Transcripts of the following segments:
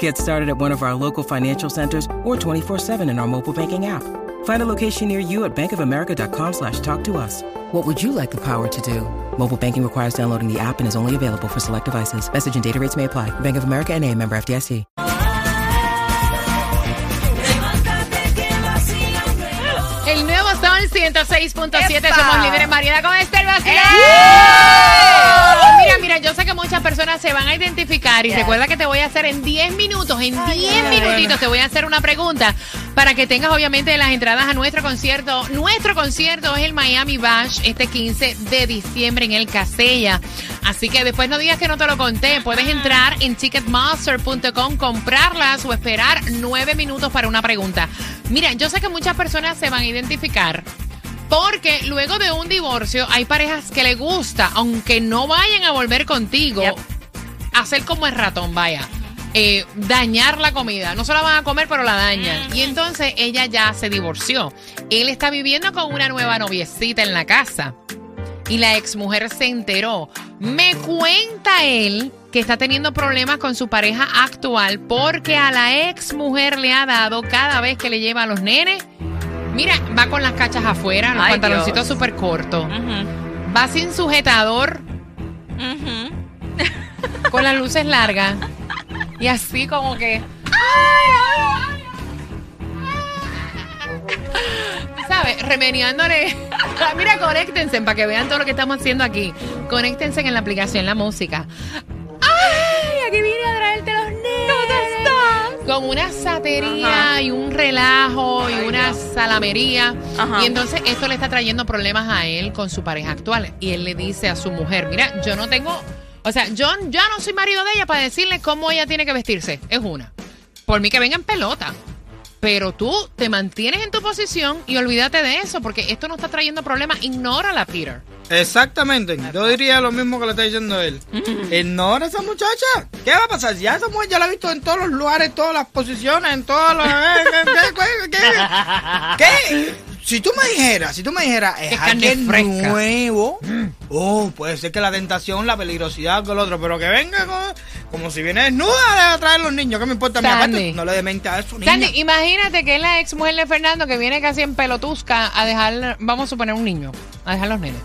Get started at one of our local financial centers or 24-7 in our mobile banking app. Find a location near you at bankofamerica.com slash talk to us. What would you like the power to do? Mobile banking requires downloading the app and is only available for select devices. Message and data rates may apply. Bank of America and a member FDIC. El nuevo Sol 106.7, somos líderes Mariana con este el vacilón. Mira, mira, yo sé que muchas personas se van a identificar y recuerda que te voy a hacer en 10 minutos, en 10 minutitos te voy a hacer una pregunta para que tengas obviamente las entradas a nuestro concierto. Nuestro concierto es el Miami Bash este 15 de diciembre en el Casella. Así que después no digas que no te lo conté. Puedes entrar en ticketmaster.com, comprarlas o esperar 9 minutos para una pregunta. Mira, yo sé que muchas personas se van a identificar porque luego de un divorcio hay parejas que le gusta, aunque no vayan a volver contigo, hacer como el ratón, vaya. eh, dañar la comida. No se la van a comer, pero la dañan. Y entonces ella ya se divorció. Él está viviendo con una nueva noviecita en la casa. Y la exmujer se enteró. Me cuenta él que está teniendo problemas con su pareja actual porque a la exmujer le ha dado cada vez que le lleva a los nenes. Mira, va con las cachas afuera, los Ay, pantaloncitos súper cortos. Va sin sujetador, con las luces largas. Y así como que. ¿Sabes? Remeniándole. Mira, conéctense para que vean todo lo que estamos haciendo aquí. Conéctense en la aplicación La Música. Con una satería y un relajo y una salamería. Ajá. Y entonces esto le está trayendo problemas a él con su pareja actual. Y él le dice a su mujer, mira, yo no tengo... O sea, yo ya no soy marido de ella para decirle cómo ella tiene que vestirse. Es una. Por mí que venga en pelota. Pero tú te mantienes en tu posición y olvídate de eso, porque esto no está trayendo problemas. Ignórala, Peter. Exactamente, yo diría lo mismo que le está diciendo él. Ignora a esa muchacha. ¿Qué va a pasar? Ya esa mujer ya la he visto en todos los lugares, en todas las posiciones, en todas las... ¿Qué? ¿Qué? Si tú me dijeras, si tú me dijeras, es Es alguien fresca. nuevo, oh, puede ser que la tentación, la peligrosidad con el otro, pero que venga con- como si viene desnuda a traer a los niños, ¿qué me importa a mí? Sandy. Aparte, no le demente a eso, niña. Sandy, imagínate que es la ex mujer de Fernando que viene casi en pelotusca a dejar, vamos a suponer un niño, a dejar los nenes.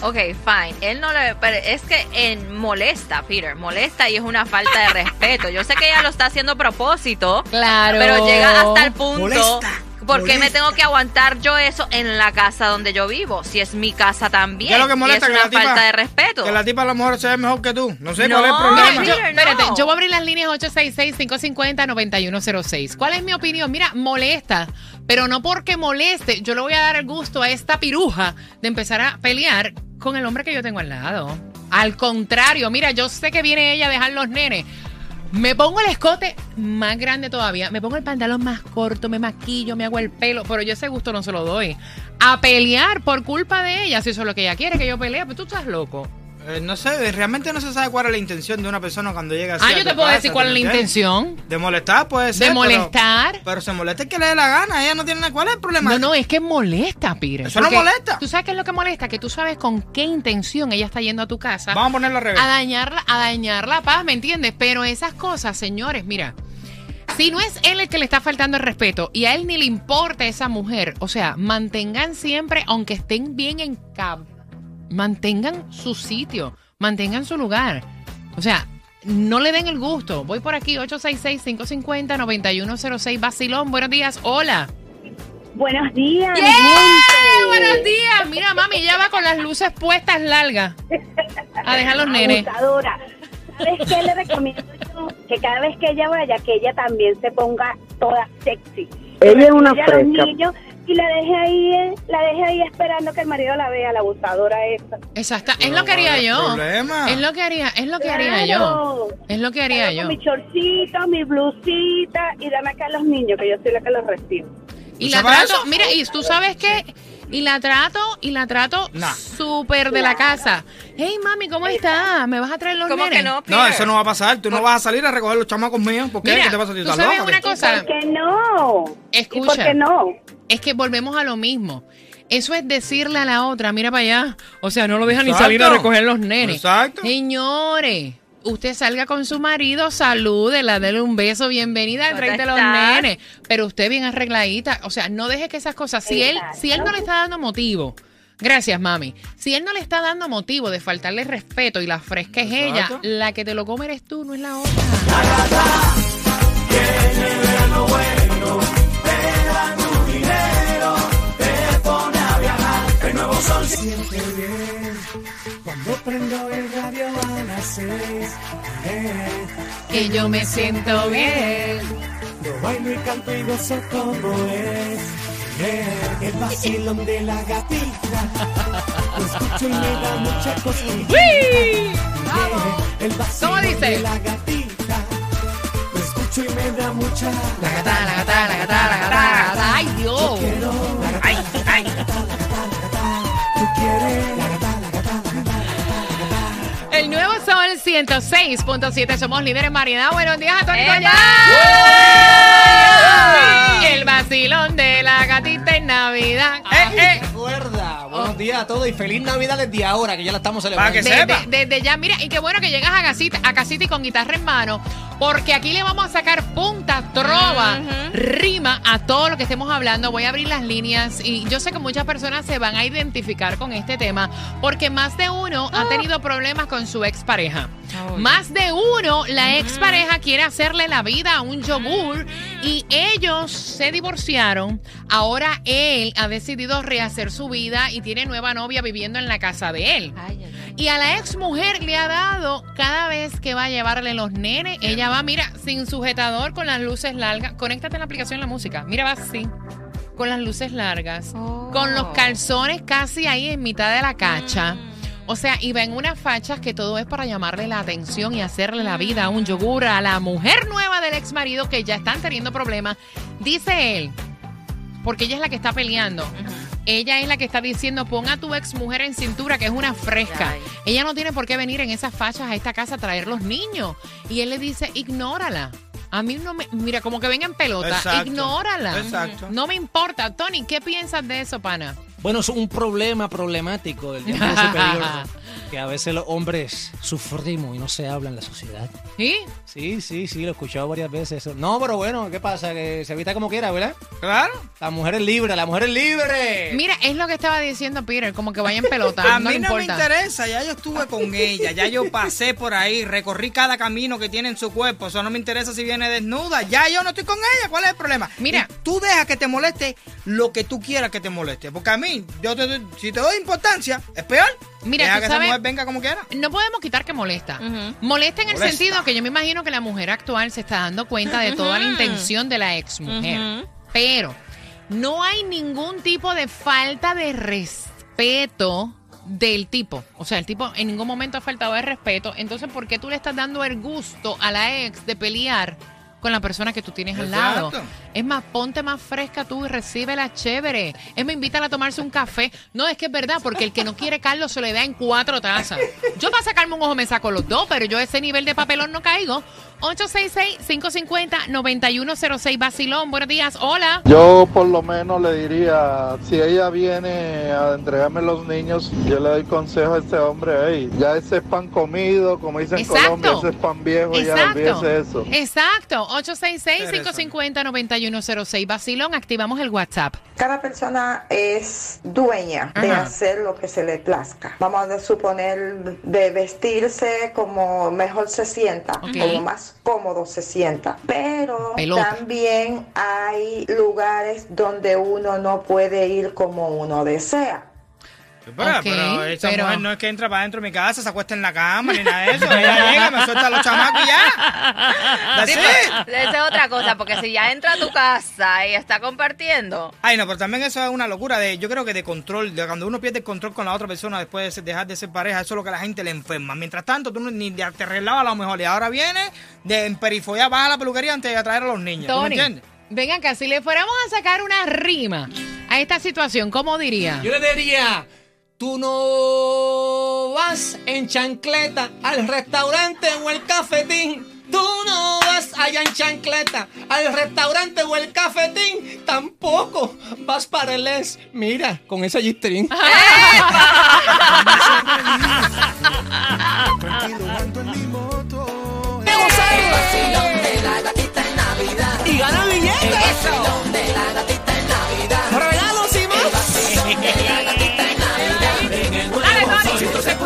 Ok, fine. Él no le. Pero es que molesta, Peter. Molesta y es una falta de respeto. Yo sé que ella lo está haciendo a propósito. Claro. Pero llega hasta el punto. Molesta, ¿Por qué me tengo que aguantar yo eso en la casa donde yo vivo? Si es mi casa también. ¿Qué es lo que molesta? Y que es la una tipa, falta de respeto. Que la tipa a lo mejor se ve mejor que tú. No sé No, cuál es el Mira, problema. yo, Peter, espérate, no. yo voy a abrir las líneas 866-550-9106. ¿Cuál es mi opinión? Mira, molesta, pero no porque moleste, yo le voy a dar el gusto a esta piruja de empezar a pelear con el hombre que yo tengo al lado. Al contrario, mira, yo sé que viene ella a dejar los nenes. Me pongo el escote más grande todavía, me pongo el pantalón más corto, me maquillo, me hago el pelo, pero yo ese gusto no se lo doy. A pelear por culpa de ella, si eso es lo que ella quiere, que yo pelee, pues tú estás loco. Eh, no sé, realmente no se sabe cuál es la intención de una persona cuando llega así. Ah, a yo te puedo casa, decir cuál es la intención. De molestar puede ser. De molestar. Pero, se molesta el que le dé la gana. Ella no tiene nada. ¿Cuál es el problema? No, no, es que molesta, Pire. Eso no molesta. ¿Tú sabes qué es lo que molesta? Que tú sabes con qué intención ella está yendo a tu casa Vamos a ponerlo al revés. a dañar, a dañar la paz, ¿me entiendes? Pero esas cosas, señores, mira, si no es él el que le está faltando el respeto y a él ni le importa esa mujer, o sea, mantengan siempre, aunque estén bien en cab, mantengan su sitio, mantengan su lugar. O sea, no le den el gusto. Voy por aquí, 866-550-9106, Basilón, buenos días, hola. Buenos días. ¡Yeah! Buenos días. Mira, mami, ella va con las luces puestas largas a dejar los nenes. Abusadora. ¿Sabes qué le recomiendo yo? Que cada vez que ella vaya, que ella también se ponga toda sexy. Ella es una los fresca. niños y la dejé ahí, eh, la dejé ahí esperando que el marido la vea, la abusadora esa. Exacto, es lo que haría ¿cuál es el yo. problema? Es lo que haría, es lo que haría yo. Es lo que haría Con yo. mi chorcito, mi blusita y dame acá a los niños, que yo soy la que los recibo. Y ¿Tú la trato, eso? mira, y tú sabes qué, y la trato, y la trato Nah. súper de la casa. Hey, mami, ¿cómo estás? ¿Me vas a traer los ¿Cómo nenes? que no, No, eso no va a pasar. Tú no vas a salir a recoger los chamacos míos. ¿Por qué? Mira, ¿Qué te pasa a ti? ¿tú ¿Estás sabes loca, una qué? cosa? ¿Por qué no? ¿Y Escucha. por qué no? Es que volvemos a lo mismo. Eso es decirle a la otra, mira para allá. O sea, no lo dejan ni salir a recoger los nenes. Exacto. Señores, usted salga con su marido, salúdela, dele un beso, bienvenida, ¿Dónde tráete los nenes. Pero usted bien arregladita. O sea, no deje que esas cosas. Si él, si él no le está dando motivo. Gracias, mami. Si él no le está dando motivo de faltarle respeto y la fresca es ella, la que te lo come eres tú, no es la otra. Cuando prendo el radio a las seis, Que yo me siento bien. yo bailo y canto y gozo como es. Eh, El vacilón de la gatita, lo escucho y me da mucha cosquilla. ¡Uy! El vacilón ¿Cómo dice? de la gatita, lo escucho y me da mucha. La gata, la gata, la gata, la gata, la gata. ¡Ay, Dios! El nuevo Sol 106.7. Somos líderes en variedad. Buenos días a Tony. Collado. El vacilón de la gatita en Navidad. Eh, eh. Días a todos y feliz Navidad desde ahora que ya la estamos Para que celebrando. Desde, sepa. desde ya, mira, y qué bueno que llegas a casita, a casita y con guitarra en mano, porque aquí le vamos a sacar punta, trova, rima a todo lo que estemos hablando. Voy a abrir las líneas y yo sé que muchas personas se van a identificar con este tema, porque más de uno ha tenido problemas con su expareja. Más de uno, la expareja quiere hacerle la vida a un yogur y ellos se divorciaron. Ahora él ha decidido rehacer su vida y tiene nueva novia viviendo en la casa de él. Ay, ay, ay. Y a la ex mujer le ha dado cada vez que va a llevarle los nenes, ella va, mira, sin sujetador, con las luces largas. Conéctate en la aplicación de la música. Mira, va así, con las luces largas, Oh. con los calzones casi ahí en mitad de la cacha. O sea, y va en unas fachas que todo es para llamarle la atención y hacerle la vida a un yogur a la mujer nueva del ex marido que ya están teniendo problemas. Dice él, porque ella es la que está peleando. Ella es la que está diciendo, pon a tu ex mujer en cintura, que es una fresca. Ay. Ella no tiene por qué venir en esas fachas a esta casa a traer los niños. Y él le dice, ignórala. A mí no me, mira, como que venga en pelota, Exacto. ignórala. Exacto. No me importa. Tony, ¿qué piensas de eso, pana? Bueno, es un problema problemático del tiempo superior. que a veces los hombres sufrimos y no se habla en la sociedad. ¿Sí? Sí, sí, sí, lo he escuchado varias veces. eso. No, pero bueno, ¿qué pasa? Que se evita como quiera, ¿verdad? Claro. La mujer es libre, la mujer es libre. Mira, es lo que estaba diciendo Peter, como que vaya en pelota. A no mí no me interesa, ya yo estuve con ella, ya yo pasé por ahí, recorrí cada camino que tiene en su cuerpo, eso no me interesa si viene desnuda, ya yo no estoy con ella, ¿cuál es el problema? Mira. Y tú deja que te moleste lo que tú quieras que te moleste, porque a mí, yo te si te doy importancia, es peor. Mira, deja tú que esa sabes- mujer venga como quiera. No podemos quitar que molesta. Ujú. Molesta en el Molesta. sentido que yo me imagino que la mujer actual se está dando cuenta de toda la intención de la ex mujer. Ujú. Pero no hay ningún tipo de falta de respeto del tipo. O sea, el tipo en ningún momento ha faltado de respeto. Entonces, ¿por qué tú le estás dando el gusto a la ex de pelear con la persona que tú tienes al lado? Exacto. Es más, ponte más fresca tú y recíbela chévere. Es más, invítala a tomarse un café. No, es que es verdad, porque el que no quiere Carlos se le da en cuatro tazas. Yo para sacarme un ojo me saco los dos, pero yo a ese nivel de papelón no caigo. 866-550-9106 Basilón, buenos días, hola. Yo por lo menos le diría, si ella viene a entregarme los niños, yo le doy consejo a este hombre, hey, ya ese es pan comido, como dicen en. Colombia, ese es pan viejo, ya Exacto. olvídese eso. Exacto. 866-550-9106 Basilón, activamos el WhatsApp. Cada persona es dueña de hacer lo que se le plazca. Vamos a suponer de vestirse como mejor se sienta, como más cómodo se sienta. Pero Pelota. también hay lugares donde uno no puede ir como uno desea. Pero, Ok, pero esa pero- mujer no es que entra para adentro de mi casa, se acuesta en la cama ni nada de eso. Ella llega, me suelta a los chamacos y ya. Sí, pero esa es otra cosa, porque si ya entra a tu casa y está compartiendo. Ay, no, pero también eso es una locura de, yo creo que de control, de cuando uno pierde el control con la otra persona después de ser- dejar de ser pareja, eso es lo que a la gente le enferma. Mientras tanto, tú no- ni te arreglabas a lo mejor y ahora viene de emperifollar, vas a la peluquería antes de atraer a los niños. ¿Tú me Tony, entiendes? ven acá, si le fuéramos a sacar una rima a esta situación, ¿cómo diría? Yo le diría, tú no vas en chancleta al restaurante o el cafetín. Tú no vas allá en chancleta al restaurante o el cafetín. Tampoco vas para el es. Mira, con esa gistrin.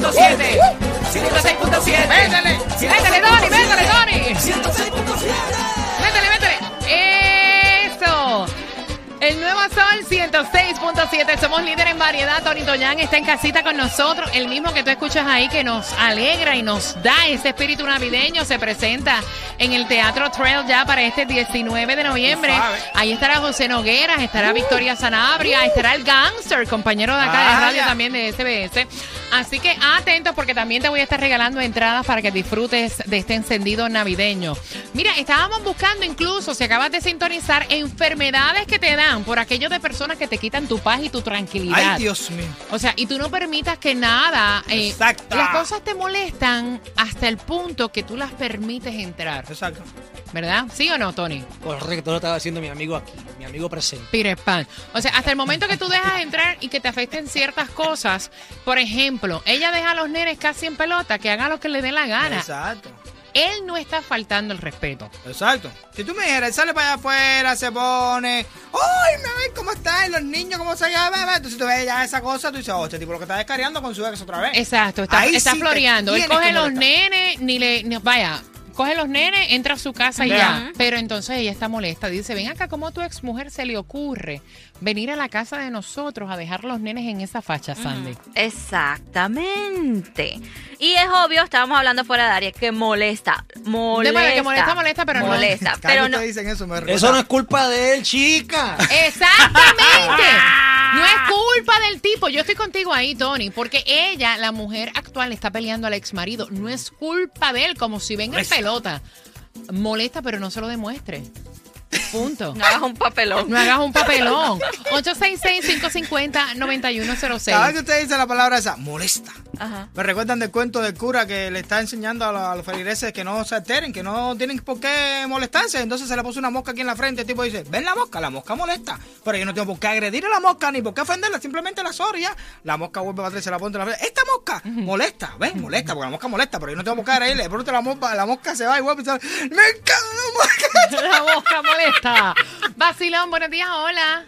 106.7. 106.7. Métele. Métele, Tony, métele, Tony. 106.7. Métele, métele. Eso. El nuevo Sol 106.7. Somos líderes en variedad. Tony Toñán está en casita con nosotros. El mismo que tú escuchas ahí que nos alegra y nos da ese espíritu navideño. Se presenta en el Teatro Trail ya para este 19 de noviembre. Ahí estará José Nogueras, estará Victoria Sanabria, estará el Gangster, compañero de acá de Vaya. radio también de SBS. Así que atentos porque también te voy a estar regalando entradas para que disfrutes de este encendido navideño. Mira, estábamos buscando incluso, si acabas de sintonizar, enfermedades que te dan por aquello de personas que te quitan tu paz y tu tranquilidad. Ay, Dios mío. O sea, y tú no permitas que nada, eh, Exacto. las cosas te molestan hasta el punto que tú las permites entrar, Exacto. ¿Verdad? ¿Sí o no, Tony? Correcto, lo estaba haciendo mi amigo aquí, mi amigo presente. Peter Pan. O sea, hasta el momento que tú dejas entrar y que te afecten ciertas cosas, por ejemplo, ella deja a los nenes casi en pelota, que hagan lo que le dé la gana. Exacto. Él no está faltando el respeto. Exacto. Si tú me dijeras, él sale para allá afuera, se pone, ¡ay, me ven cómo están los niños, cómo se llaman! Entonces tú ves ya esa cosa, tú dices, oh, este tipo lo que está descarriando con su ex otra vez. Exacto, está, Ahí está sí floreando. Él coge los nenes, ni le. ni- vaya, coge los nenes, entra a su casa y Ya. ya. Pero entonces ella está molesta. Dice: Ven acá, ¿cómo a tu ex mujer se le ocurre venir a la casa de nosotros a dejar los nenes en esa facha, Sandy? Exactamente. Y es obvio, estábamos hablando fuera de área, que molesta. Molesta. manera que molesta, molesta, pero no- molesta. Pero no. que dicen eso me Eso no es culpa de él, chica. Exactamente. No es culpa del tipo. Yo estoy contigo ahí, Tony, porque ella, la mujer actual, está peleando al ex marido. No es culpa de él, como si venga en pelota. Molesta, pero no se lo demuestre. Punto. No hagas un papelón. No hagas un papelón. 866-550-9106. Cada vez que usted dice la palabra esa, molesta. Ajá. Me recuerdan del cuento del cura que le está enseñando a los, a los feligreses que no se alteren, que no tienen por qué molestarse. Entonces se le puso una mosca aquí en la frente. El tipo dice, ven la mosca, la mosca molesta. Pero yo no tengo por qué agredir a la mosca ni por qué ofenderla, simplemente la soria. La mosca vuelve a atrás y se la pone en la frente. Esta mosca molesta, ven, molesta, porque la mosca molesta, pero yo no tengo por qué agredirle. De pronto la mosca, la mosca se va y vuelve y sale, me encanta la mosca. Molesta. Vacilón, buenos días, hola.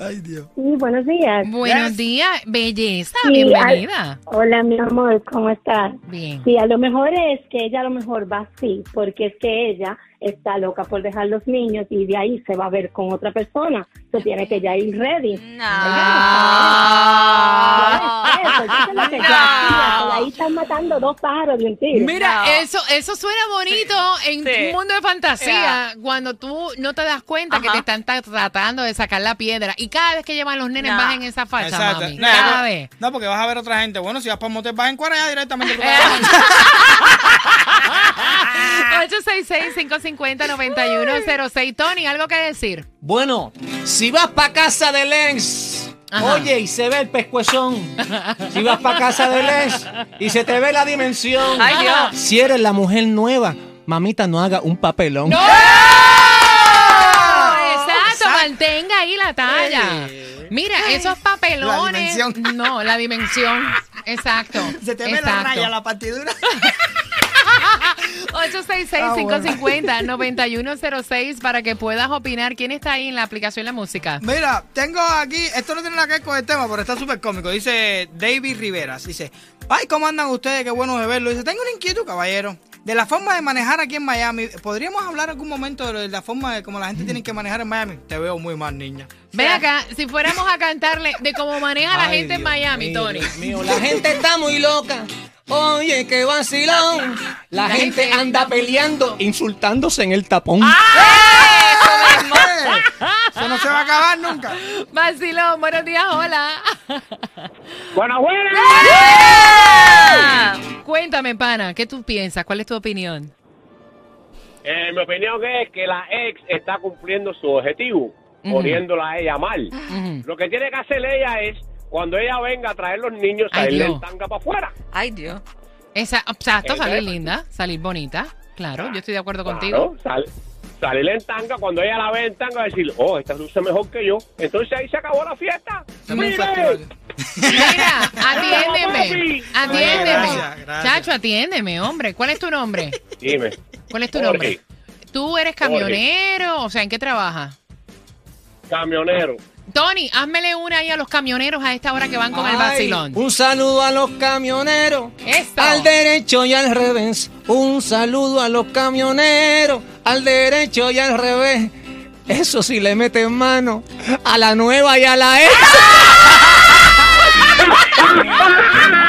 Ay, Dios. Sí, buenos días. Buenos Yes. días, belleza, Sí, bienvenida. al- hola, mi amor, ¿cómo estás? Bien. Sí, a lo mejor es que ella a lo mejor va así, porque es que ella está loca por dejar los niños y de ahí se va a ver con otra persona. Se tiene que ya ir ready. No. Ahí están matando dos pájaros de un tiro. Mira, No. eso, eso suena bonito en Sí. un mundo de fantasía, cuando tú no te das cuenta que te están ta- tratando de sacar la piedra. Y cada vez que llevan los nenes No. vas en esa facha, Exacto. mami. No, Cada no, vez. no, porque vas a ver otra gente. Bueno, si vas para un motel, vas en cuara ya directamente. a tu Eh. casa. 866-550-9106. Tony, ¿algo que decir? Bueno, si vas pa' casa del ex, Ajá. oye, y se ve el pescuezón. Si vas pa' casa del ex y se te ve la dimensión. Ay, Dios. Si eres la mujer nueva, mamita, no haga un papelón. ¡No! Exacto, mantenga ahí la talla. Eh. Mira, esos papelones. La. No, la dimensión. Exacto. Se te ve la raya, la partidura. 866-550-9106 para que puedas opinar. ¿Quién está ahí en la aplicación La Música? Mira, tengo aquí, esto no tiene nada que ver con el tema, pero está súper cómico. Dice David Riveras, dice, ay, ¿cómo andan ustedes? Qué bueno de verlo. Dice, tengo una inquietud, caballero. de la forma de manejar aquí en Miami. ¿Podríamos hablar algún momento de la forma de cómo la gente tiene que manejar en Miami? Te veo muy mal, niña. Ven acá, si fuéramos a cantarle de cómo maneja la Ay, gente en Miami, mío, Tony. Dios mío, la gente está muy loca. Oye, qué vacilón. La, gente, anda peleando, insultándose en el tapón. ¡Eh! Eso no se va a acabar nunca. Vacilón, buenos días, hola. Buenas, buenas. Cuéntame, pana, ¿qué tú piensas? ¿Cuál es tu opinión? Eh, mi opinión es que la ex está cumpliendo su objetivo, poniéndola a ella mal. Lo que tiene que hacer ella es, cuando ella venga a traer los niños, Ay, salirle Dios. el tanga para afuera. Ay, Dios. Esa, exacto, Esa salir es- linda, salir bonita. Claro, yo estoy de acuerdo contigo. Sal- salirle en tanga, cuando ella la ve en tanga, decir, oh, esta luce mejor que yo. Entonces ahí se acabó la fiesta. ¡Mire! Mira, atiéndeme. Atiéndeme. Gracias, gracias. Chacho, atiéndeme, hombre. ¿Cuál es tu nombre? Dime. ¿Cuál es tu Jorge. nombre? ¿Tú eres camionero? O sea, ¿en qué trabajas? Camionero. Tony, házmele una ahí a los camioneros a esta hora que van con el vacilón. Un saludo a los camioneros. Esto. Al derecho y al revés. Un saludo a los camioneros. Al derecho y al revés. Eso sí le meten mano a la nueva y a la ex.